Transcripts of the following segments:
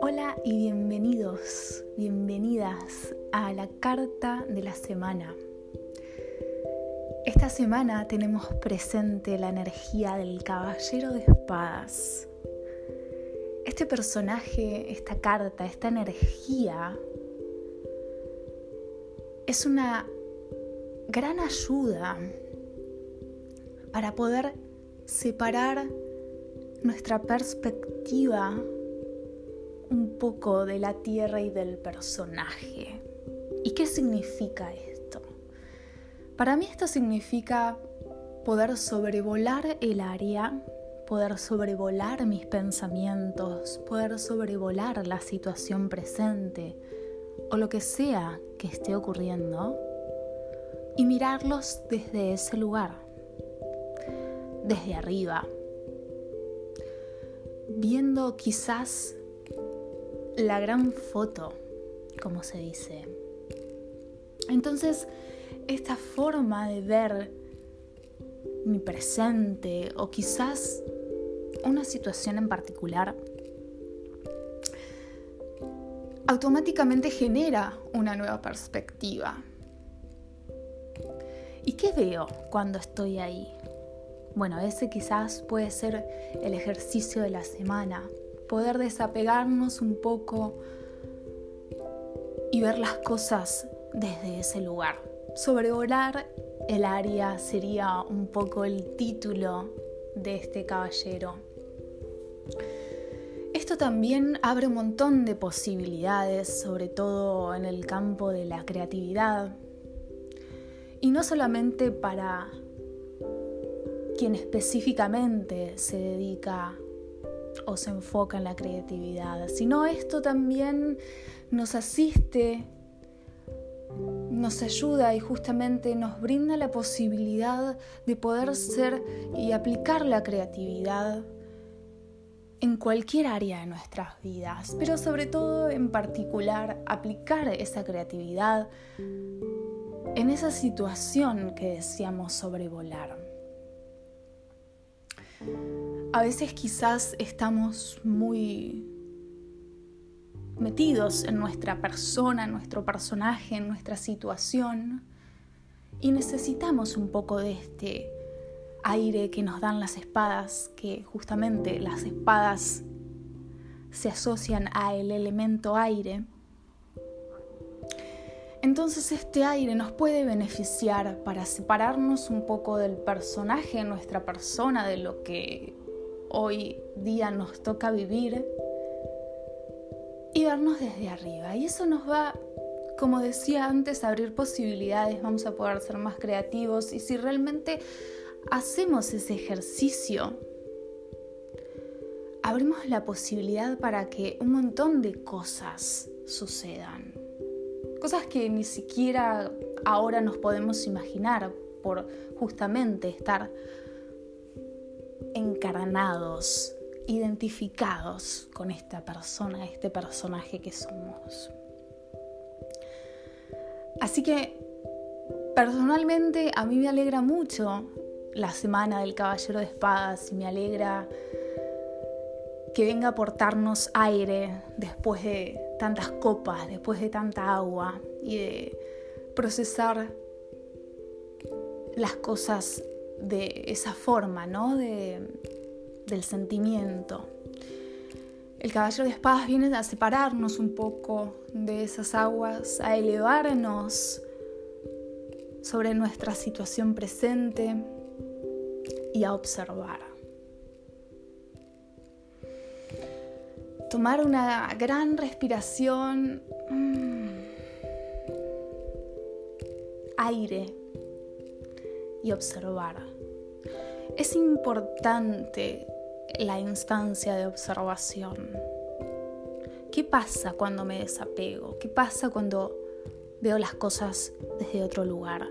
Hola y bienvenidos, bienvenidas a la carta de la semana. Esta semana tenemos presente la energía del caballero de espadas. Este personaje, esta carta, esta energía es una gran ayuda para poder separar nuestra perspectiva un poco de la tierra y del personaje. ¿Y qué significa esto? Para mí esto significa poder sobrevolar el área, poder sobrevolar mis pensamientos, poder sobrevolar la situación presente o lo que sea que esté ocurriendo y mirarlos desde ese lugar, desde arriba, viendo quizás la gran foto, como se dice. Entonces, esta forma de ver mi presente o quizás una situación en particular automáticamente genera una nueva perspectiva. ¿Y qué veo cuando estoy ahí? Bueno, ese quizás puede ser el ejercicio de la semana, poder desapegarnos un poco y ver las cosas desde ese lugar. Sobrevolar el área sería un poco el título de este caballero. Esto también abre un montón de posibilidades, sobre todo en el campo de la creatividad. Y no solamente para quien específicamente se dedica o se enfoca en la creatividad, sino esto también nos asiste, nos ayuda y justamente nos brinda la posibilidad de poder ser y aplicar la creatividad en cualquier área de nuestras vidas, pero sobre todo en particular aplicar esa creatividad en esa situación que deseamos sobrevolar. A veces quizás estamos muy metidos en nuestra persona, en nuestro personaje, en nuestra situación y necesitamos un poco de este aire que nos dan las espadas, que justamente las espadas se asocian al elemento aire. Entonces este aire nos puede beneficiar para separarnos un poco del personaje, nuestra persona, de lo que hoy día nos toca vivir y vernos desde arriba. Y eso nos va, como decía antes, a abrir posibilidades, vamos a poder ser más creativos y si realmente hacemos ese ejercicio, abrimos la posibilidad para que un montón de cosas sucedan. Cosas que ni siquiera ahora nos podemos imaginar por justamente estar encarnados, identificados con esta persona, este personaje que somos. Así que personalmente a mí me alegra mucho la semana del Caballero de Espadas y me alegra que venga a aportarnos aire después de tantas copas, después de tanta agua y de procesar las cosas de esa forma, ¿no? De, del sentimiento. El caballero de espadas viene a separarnos un poco de esas aguas, a elevarnos sobre nuestra situación presente y a observar. Tomar una gran respiración, mm, aire y observar. Es importante la instancia de observación. ¿Qué pasa cuando me desapego? ¿Qué pasa cuando veo las cosas desde otro lugar?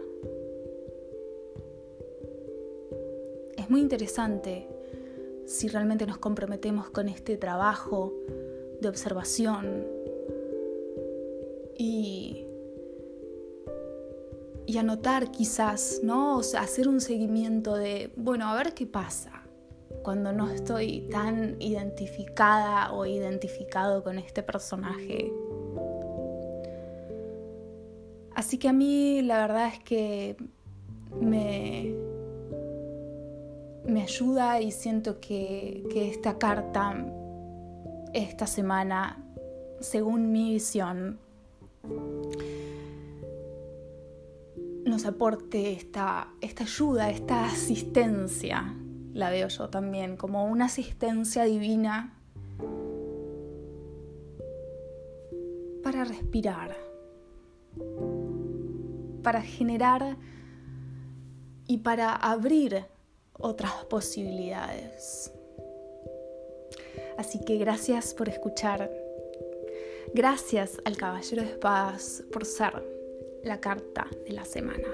Es muy interesante si realmente nos comprometemos con este trabajo de observación y, anotar quizás, ¿no? hacer un seguimiento de, bueno, a ver qué pasa. cuando no estoy tan identificada o identificado con este personaje. Así que a mí la verdad es que me, me ayuda y siento que, que esta carta esta semana, según mi visión, nos aporte esta, esta ayuda, esta asistencia, la veo yo también, como una asistencia divina para respirar, para generar y para abrir otras posibilidades. Así que gracias por escuchar. Gracias al Caballero de Espadas por ser la carta de la semana.